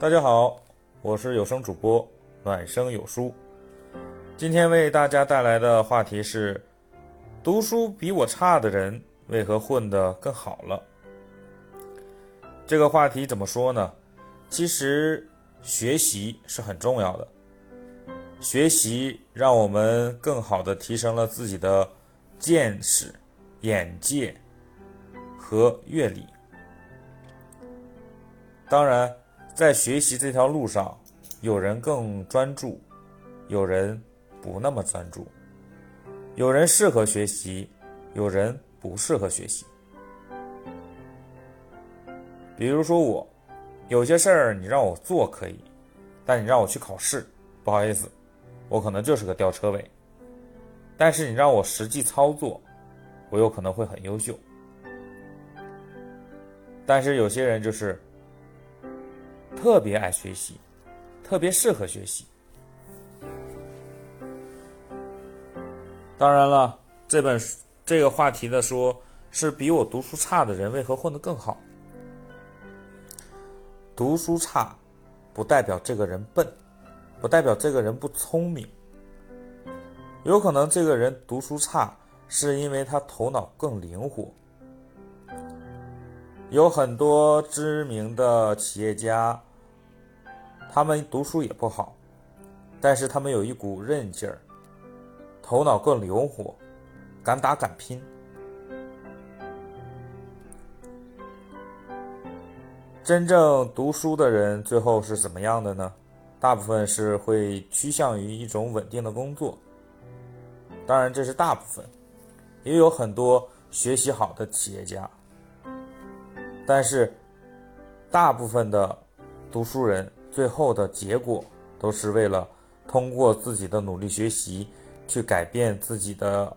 大家好，我是有声主播暖声有书。今天为大家带来的话题是：读书比我差的人为何混得更好了？这个话题怎么说呢？其实学习是很重要的，学习让我们更好的提升了自己的见识、眼界和阅历。当然。在学习这条路上，有人更专注，有人不那么专注；有人适合学习，有人不适合学习。比如说我，有些事儿你让我做可以，但你让我去考试，不好意思，我可能就是个吊车尾。但是你让我实际操作，我有可能会很优秀。但是有些人就是。特别爱学习，特别适合学习。当然了，这本书这个话题的说，是比我读书差的人为何混得更好？读书差，不代表这个人笨，不代表这个人不聪明。有可能这个人读书差，是因为他头脑更灵活。有很多知名的企业家。他们读书也不好，但是他们有一股韧劲儿，头脑更灵活，敢打敢拼。真正读书的人最后是怎么样的呢？大部分是会趋向于一种稳定的工作。当然，这是大部分，也有很多学习好的企业家，但是大部分的读书人。最后的结果都是为了通过自己的努力学习去改变自己的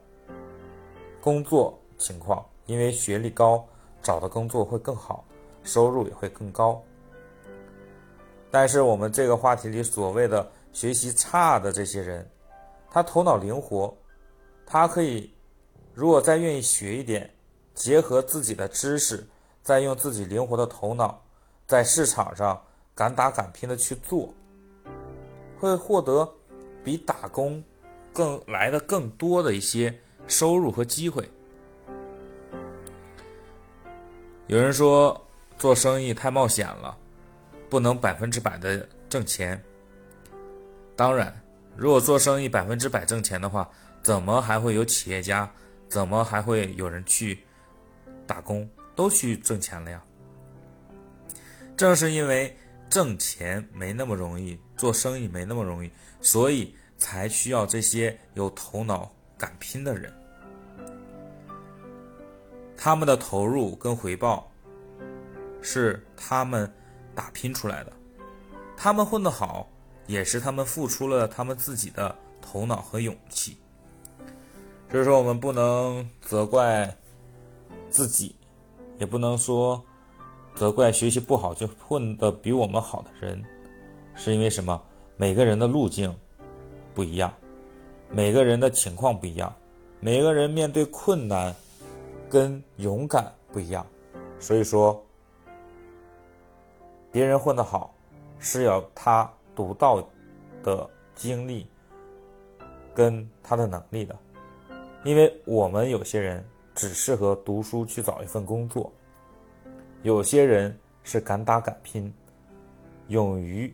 工作情况，因为学历高，找的工作会更好，收入也会更高。但是我们这个话题里所谓的学习差的这些人，他头脑灵活，他可以如果再愿意学一点，结合自己的知识，再用自己灵活的头脑，在市场上。敢打敢拼的去做，会获得比打工更来的更多的一些收入和机会。有人说做生意太冒险了，不能百分之百的挣钱。当然，如果做生意百分之百挣钱的话，怎么还会有企业家？怎么还会有人去打工？都去挣钱了呀。正是因为。挣钱没那么容易，做生意没那么容易，所以才需要这些有头脑、敢拼的人。他们的投入跟回报是他们打拼出来的，他们混得好，也是他们付出了他们自己的头脑和勇气。所以说，我们不能责怪自己，也不能说。责怪学习不好就混得比我们好的人，是因为什么？每个人的路径不一样，每个人的情况不一样，每个人面对困难跟勇敢不一样，所以说，别人混得好是有他独到的经历跟他的能力的，因为我们有些人只适合读书去找一份工作。有些人是敢打敢拼，勇于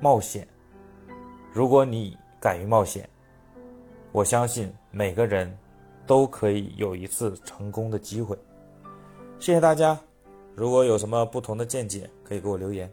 冒险。如果你敢于冒险，我相信每个人都可以有一次成功的机会。谢谢大家，如果有什么不同的见解，可以给我留言。